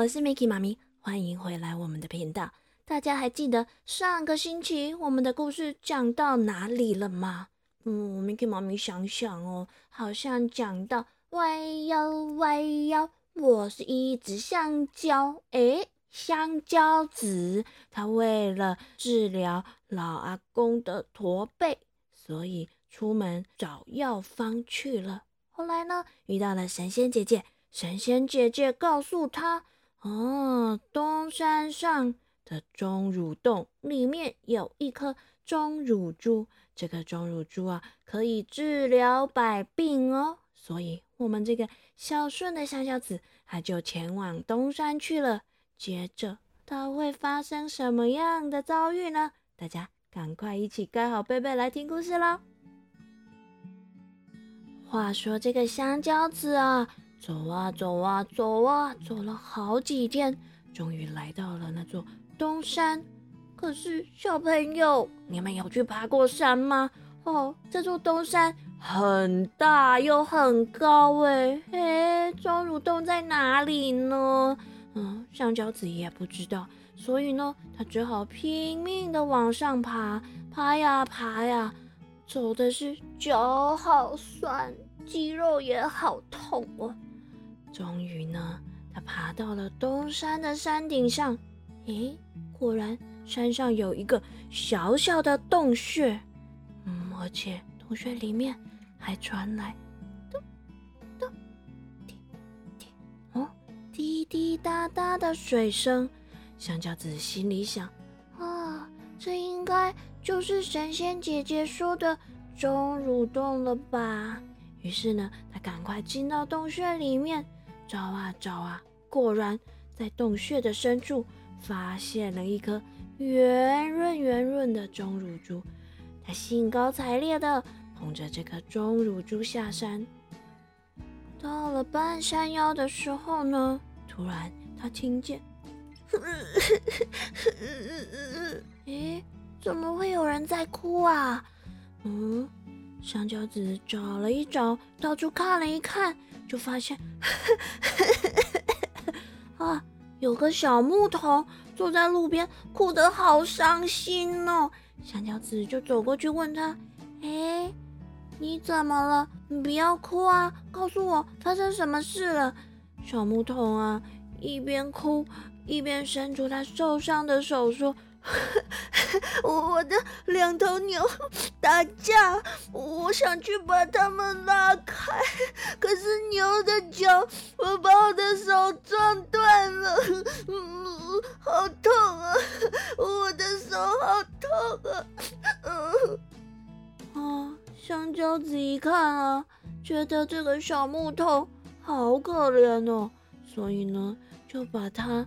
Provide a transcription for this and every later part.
我是 Miki 妈咪，欢迎回来我们的频道。大家还记得上个星期我们的故事讲到哪里了吗？嗯，Miki 妈咪想想哦，好像讲到弯腰弯腰，我是一只香蕉。诶，香蕉子，它为了治疗老阿公的驼背，所以出门找药方去了。后来呢，遇到了神仙姐姐。神仙姐姐告诉他：“哦，东山上的钟乳洞里面有一颗钟乳珠，这个钟乳珠啊，可以治疗百病哦。所以，我们这个孝顺的香蕉子，他就前往东山去了。接着，他会发生什么样的遭遇呢？大家赶快一起盖好被被来听故事喽！话说，这个香蕉子啊。”走啊走啊走啊，走了好几天，终于来到了那座东山。可是小朋友，你们有去爬过山吗？哦，这座东山很大又很高诶。诶，钟乳洞在哪里呢？嗯，香蕉子也不知道，所以呢，他只好拼命的往上爬，爬呀爬呀，走的是脚好酸，肌肉也好痛哦。终于呢，他爬到了东山的山顶上。诶，果然山上有一个小小的洞穴，嗯，而且洞穴里面还传来咚咚滴滴哦滴滴答答的水声。香蕉子心里想：啊，这应该就是神仙姐姐说的钟乳洞了吧？于是呢，他赶快进到洞穴里面。找啊找啊，果然在洞穴的深处发现了一颗圆润圆润的钟乳珠。他兴高采烈地捧着这颗钟乳珠下山。到了半山腰的时候呢，突然他听见，咦，怎么会有人在哭啊？嗯，香蕉子找了一找，到处看了一看。就发现，啊，有个小牧童坐在路边，哭得好伤心哦。香蕉子就走过去问他：“哎，你怎么了？你不要哭啊，告诉我发生什么事了。”小牧童啊，一边哭一边伸出他受伤的手说。我的两头牛打架，我想去把它们拉开，可是牛的脚我把我的手撞断了，嗯，好痛啊！我的手好痛啊！嗯啊，香蕉子一看啊，觉得这个小木头好可怜哦，所以呢，就把它。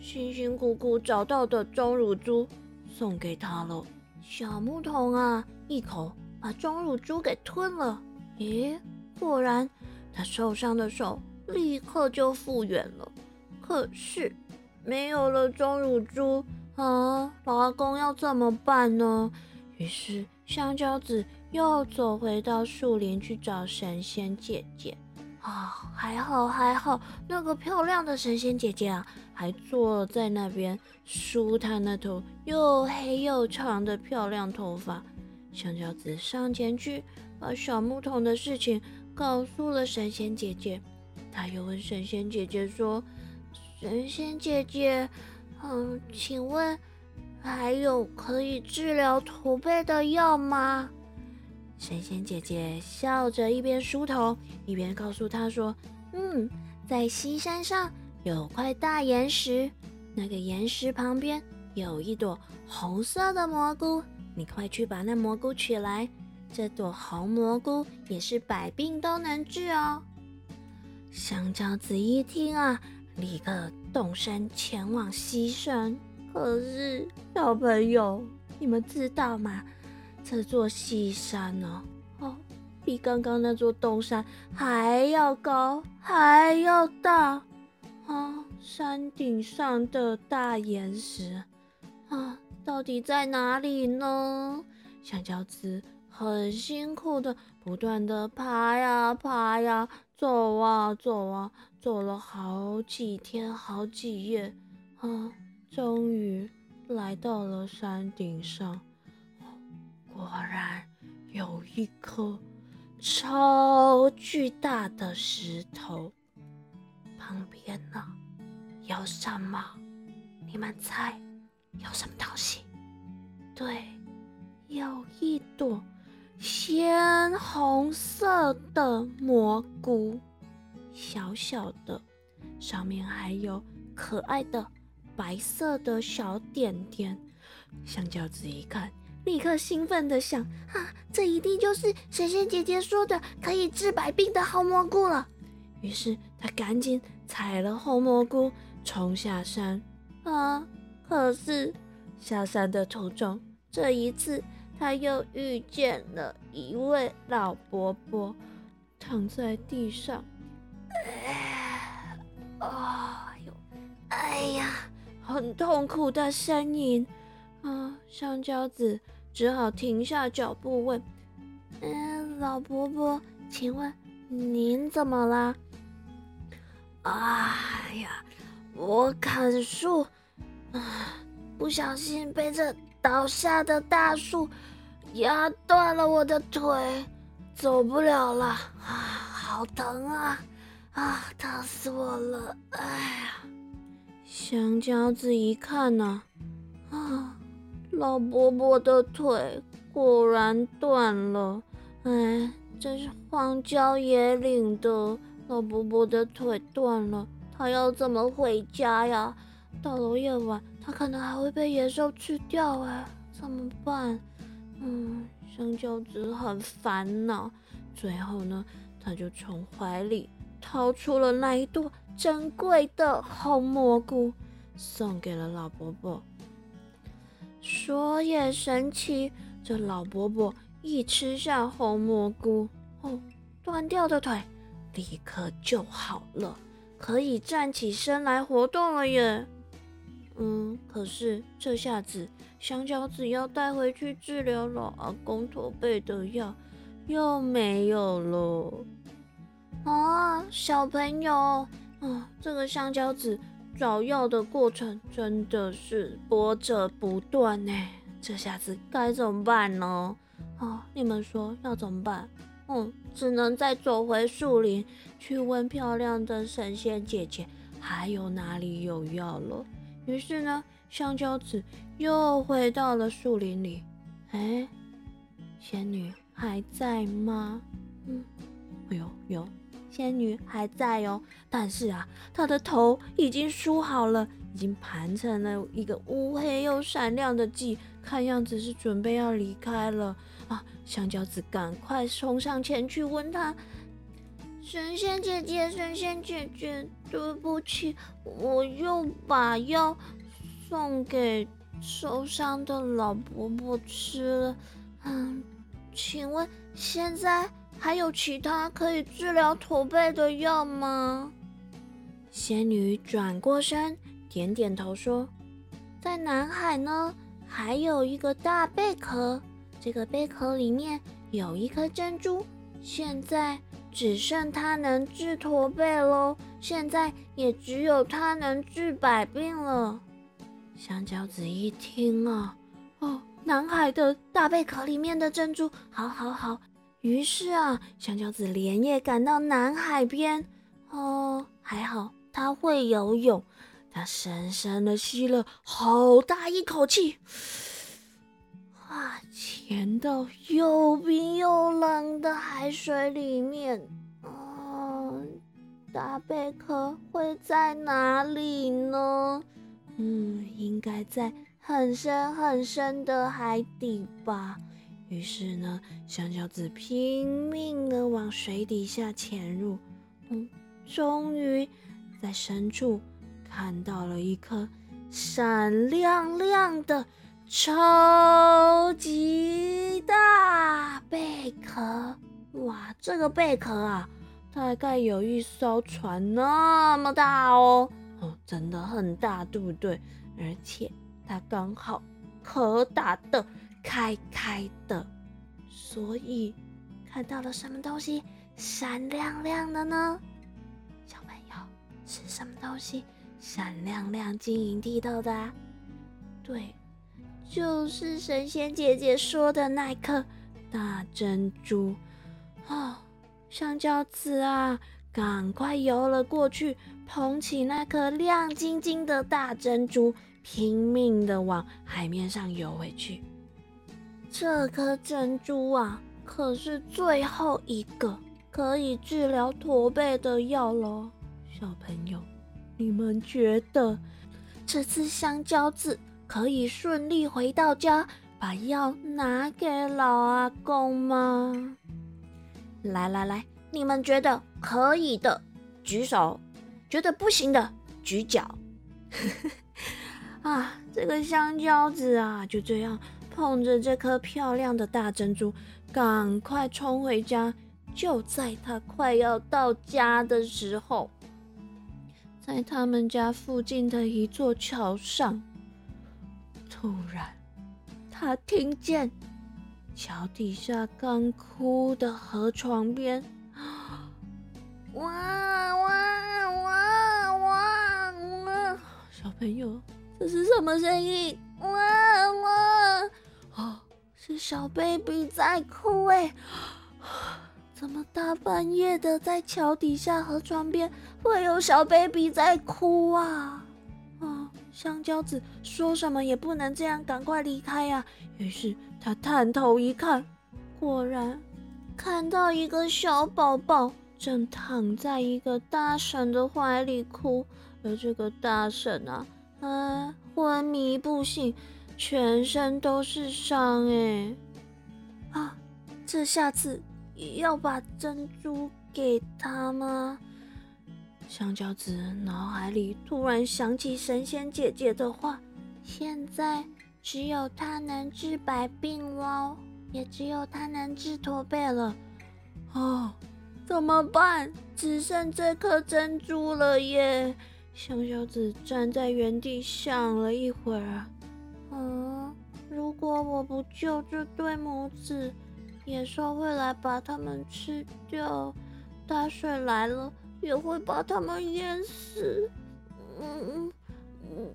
辛辛苦苦找到的钟乳珠送给他了。小牧童啊，一口把钟乳珠给吞了。咦，果然他受伤的手立刻就复原了。可是没有了钟乳珠啊，老阿公要怎么办呢？于是香蕉子又走回到树林去找神仙姐姐。啊，还好还好，那个漂亮的神仙姐姐啊，还坐在那边梳她那头又黑又长的漂亮头发。香蕉子上前去，把小木桶的事情告诉了神仙姐姐。他又问神仙姐姐说：“神仙姐姐，嗯，请问还有可以治疗驼背的药吗？”神仙姐姐笑着，一边梳头，一边告诉他说：“嗯，在西山上有块大岩石，那个岩石旁边有一朵红色的蘑菇，你快去把那蘑菇取来。这朵红蘑菇也是百病都能治哦。”香蕉子一听啊，立刻动身前往西山。可是小朋友，你们知道吗？这座西山呢，哦，比刚刚那座东山还要高，还要大啊！山顶上的大岩石啊，到底在哪里呢？香蕉子很辛苦的，不断的爬呀爬呀，走啊走啊，走了好几天好几夜，啊，终于来到了山顶上。果然有一颗超巨大的石头，旁边呢有什么？你们猜有什么东西？对，有一朵。鲜红色的蘑菇，小小的，上面还有可爱的白色的小点点。香蕉子一看，立刻兴奋的想：啊，这一定就是神仙姐姐说的可以治百病的红蘑菇了。于是他赶紧采了红蘑菇，冲下山。啊，可是下山的途中，这一次。他又遇见了一位老伯伯，躺在地上，哎，呦，哎呀，很痛苦的呻吟。啊，香蕉子只好停下脚步问：“嗯，老伯伯，请问您怎么啦？”哎呀，我砍树，啊，不小心被这。倒下的大树压断了我的腿，走不了了啊！好疼啊！啊，疼死我了！哎呀，香蕉子一看呢，啊，老伯伯的腿果然断了。哎，这是荒郊野岭的，老伯伯的腿断了，他要怎么回家呀？到了夜晚。他可能还会被野兽吃掉哎，怎么办？嗯，香蕉子很烦恼。最后呢，他就从怀里掏出了那一朵珍贵的红蘑菇，送给了老伯伯。说也神奇，这老伯伯一吃下红蘑菇，哦，断掉的腿立刻就好了，可以站起身来活动了耶。嗯，可是这下子香蕉子要带回去治疗老阿公驼背的药又没有了啊！小朋友，啊，这个香蕉子找药的过程真的是波折不断呢。这下子该怎么办呢？啊，你们说要怎么办？嗯，只能再走回树林去问漂亮的神仙姐姐，还有哪里有药了。于是呢，香蕉子又回到了树林里。哎，仙女还在吗？嗯，哎呦呦，仙女还在哦。但是啊，她的头已经梳好了，已经盘成了一个乌黑又闪亮的髻，看样子是准备要离开了啊！香蕉子赶快冲上前去问她：“神仙姐姐，神仙姐姐。”对不起，我又把药送给受伤的老伯伯吃了。嗯，请问现在还有其他可以治疗驼背的药吗？仙女转过身，点点头说：“在南海呢，还有一个大贝壳，这个贝壳里面有一颗珍珠，现在。”只剩它能治驼背喽，现在也只有它能治百病了。香蕉子一听啊，哦，南海的大贝壳里面的珍珠，好好好。于是啊，香蕉子连夜赶到南海边。哦，还好他会游泳，他深深的吸了好大一口气。哇！潜到又冰又冷的海水里面，嗯，大贝壳会在哪里呢？嗯，应该在很深很深的海底吧。于是呢，香蕉子拼命的往水底下潜入，嗯，终于在深处看到了一颗闪亮亮的。超级大贝壳，哇！这个贝壳啊，大概有一艘船那么大哦，哦，真的很大，对不对？而且它刚好可打的开开的，所以看到了什么东西？闪亮亮的呢？小朋友，是什么东西闪亮亮、晶莹剔透的？啊对，就是神仙姐姐说的那颗大珍珠啊！香蕉子啊，赶快游了过去，捧起那颗亮晶晶的大珍珠，拼命的往海面上游回去。这颗珍珠啊，可是最后一个可以治疗驼背的药了。小朋友，你们觉得这次香蕉子可以顺利回到家，把药拿给老阿公吗？来来来，你们觉得可以的举手，觉得不行的举脚。啊，这个香蕉子啊，就这样。捧着这颗漂亮的大珍珠，赶快冲回家。就在他快要到家的时候，在他们家附近的一座桥上，突然他听见桥底下干枯的河床边，哇哇哇哇哇！小朋友，这是什么声音？哇哇！哦，是小 baby 在哭哎！怎么大半夜的在桥底下河床边会有小 baby 在哭啊？啊，香蕉子说什么也不能这样，赶快离开呀！于是他探头一看，果然看到一个小宝宝正躺在一个大婶的怀里哭，而这个大婶啊，啊，昏迷不醒。全身都是伤哎！啊，这下次要把珍珠给他吗？香蕉子脑海里突然想起神仙姐姐的话：现在只有她能治百病喽，也只有她能治驼背了。哦，怎么办？只剩这颗珍珠了耶！香蕉子站在原地想了一会儿。嗯，如果我不救这对母子，野兽会来把他们吃掉。大水来了，也会把他们淹死。嗯嗯，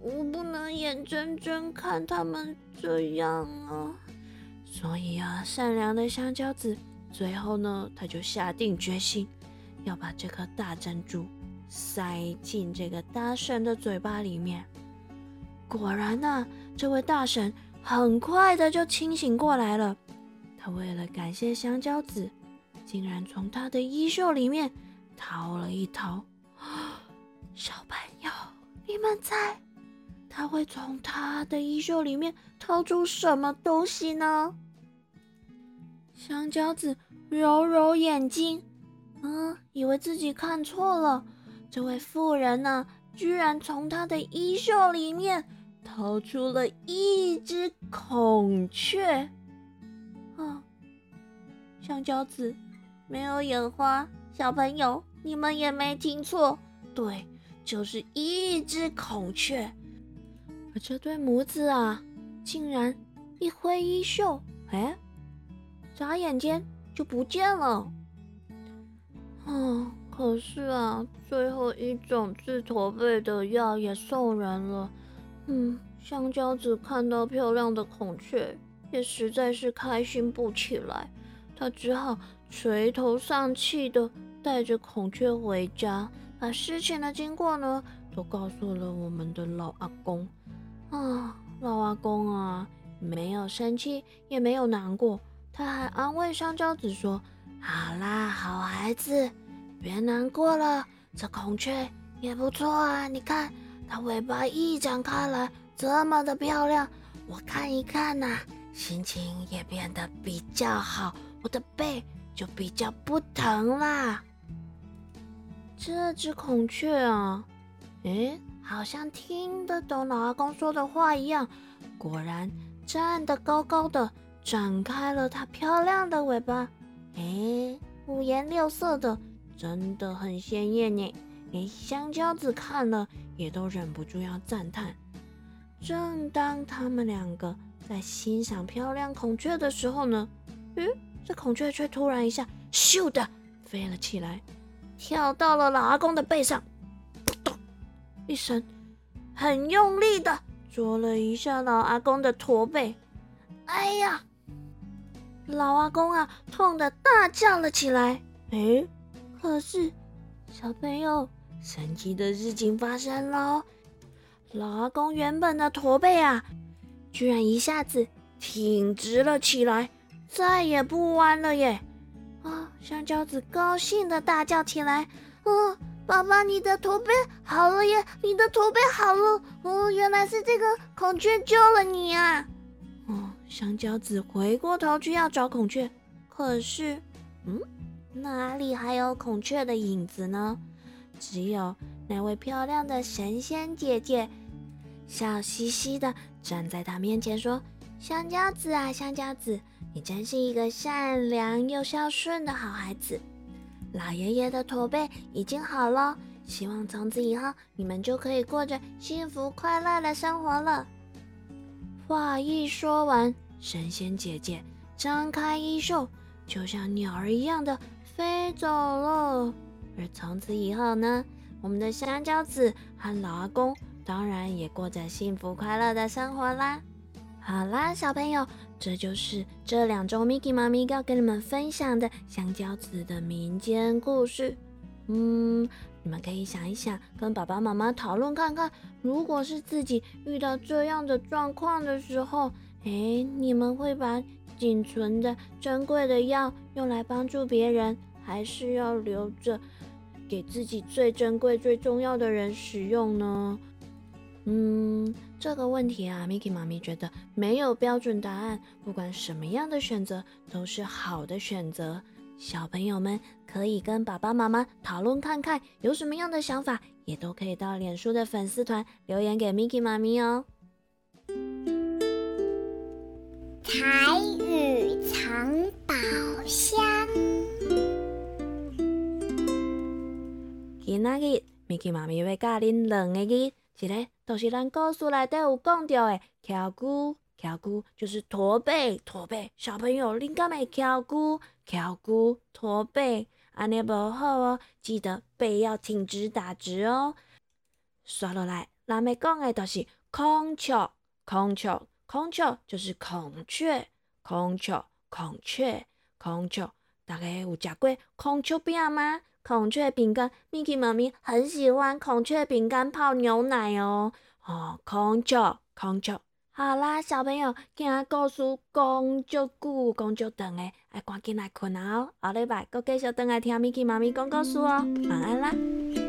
我不能眼睁睁看他们这样啊！所以啊，善良的香蕉子，最后呢，他就下定决心，要把这颗大珍珠塞进这个大神的嘴巴里面。果然呐，这位大神很快的就清醒过来了。他为了感谢香蕉子，竟然从他的衣袖里面掏了一掏。小朋友，你们猜他会从他的衣袖里面掏出什么东西呢？香蕉子揉揉眼睛，嗯，以为自己看错了。这位妇人呢，居然从他的衣袖里面。掏出了一只孔雀，啊！香蕉子没有眼花，小朋友你们也没听错，对，就是一只孔雀。而这对母子啊，竟然一挥衣袖，哎，眨眼间就不见了。嗯，可是啊，最后一种治驼背的药也送人了。嗯，香蕉子看到漂亮的孔雀，也实在是开心不起来。他只好垂头丧气的带着孔雀回家，把事情的经过呢，都告诉了我们的老阿公。啊，老阿公啊，没有生气，也没有难过，他还安慰香蕉子说：“好啦，好孩子，别难过了，这孔雀也不错啊，你看。”它尾巴一展开来，这么的漂亮，我看一看呐，心情也变得比较好，我的背就比较不疼啦。这只孔雀啊，诶，好像听得懂老阿公说的话一样，果然站得高高的，展开了它漂亮的尾巴，诶，五颜六色的，真的很鲜艳呢。连香蕉子看了也都忍不住要赞叹。正当他们两个在欣赏漂亮孔雀的时候呢，嗯，这孔雀却突然一下咻的飞了起来，跳到了老阿公的背上，扑通一声，很用力的啄了一下老阿公的驼背。哎呀！老阿公啊，痛的大叫了起来。哎，可是小朋友，神奇的事情发生了，老阿公原本的驼背啊，居然一下子挺直了起来，再也不弯了耶！啊，香蕉子高兴的大叫起来：“嗯，爸爸，你的驼背好了耶！你的驼背好了！哦，原来是这个孔雀救了你啊！”哦，香蕉子回过头去要找孔雀，可是，嗯。哪里还有孔雀的影子呢？只有那位漂亮的神仙姐姐，笑嘻嘻的站在他面前说：“香蕉子啊，香蕉子，你真是一个善良又孝顺的好孩子。老爷爷的驼背已经好了，希望从此以后你们就可以过着幸福快乐的生活了。”话一说完，神仙姐姐张开衣袖，就像鸟儿一样的。飞走了，而从此以后呢，我们的香蕉子和老阿公当然也过着幸福快乐的生活啦。好啦，小朋友，这就是这两周 Miki 妈咪要跟你们分享的香蕉子的民间故事。嗯，你们可以想一想，跟爸爸妈妈讨论看看，如果是自己遇到这样的状况的时候，哎，你们会把仅存的珍贵的药用来帮助别人？还是要留着给自己最珍贵、最重要的人使用呢？嗯，这个问题啊，Miki 妈咪觉得没有标准答案，不管什么样的选择都是好的选择。小朋友们可以跟爸爸妈妈讨论看看，有什么样的想法，也都可以到脸书的粉丝团留言给 Miki 妈咪哦。台语今仔日，Miki 妈咪要教恁两个字，一个就是咱故事内底有讲到的“翘骨”，翘骨就是驼背，驼背。小朋友，恁敢会翘骨？翘骨，驼背，安尼无好哦，记得背要挺直打直哦。刷落来，咱要讲的就是孔雀，孔雀，孔雀就是孔雀，孔雀，孔雀，孔雀。大家有食过孔雀饼吗？孔雀饼干，Miki 妈咪很喜欢孔雀饼干泡牛奶哦。哦，孔雀，孔雀，好啦，小朋友，今日故事讲足久，讲足长诶，爱赶紧来困啊！后礼拜，搁继续等来听 Miki 妈咪讲故事哦。晚安啦。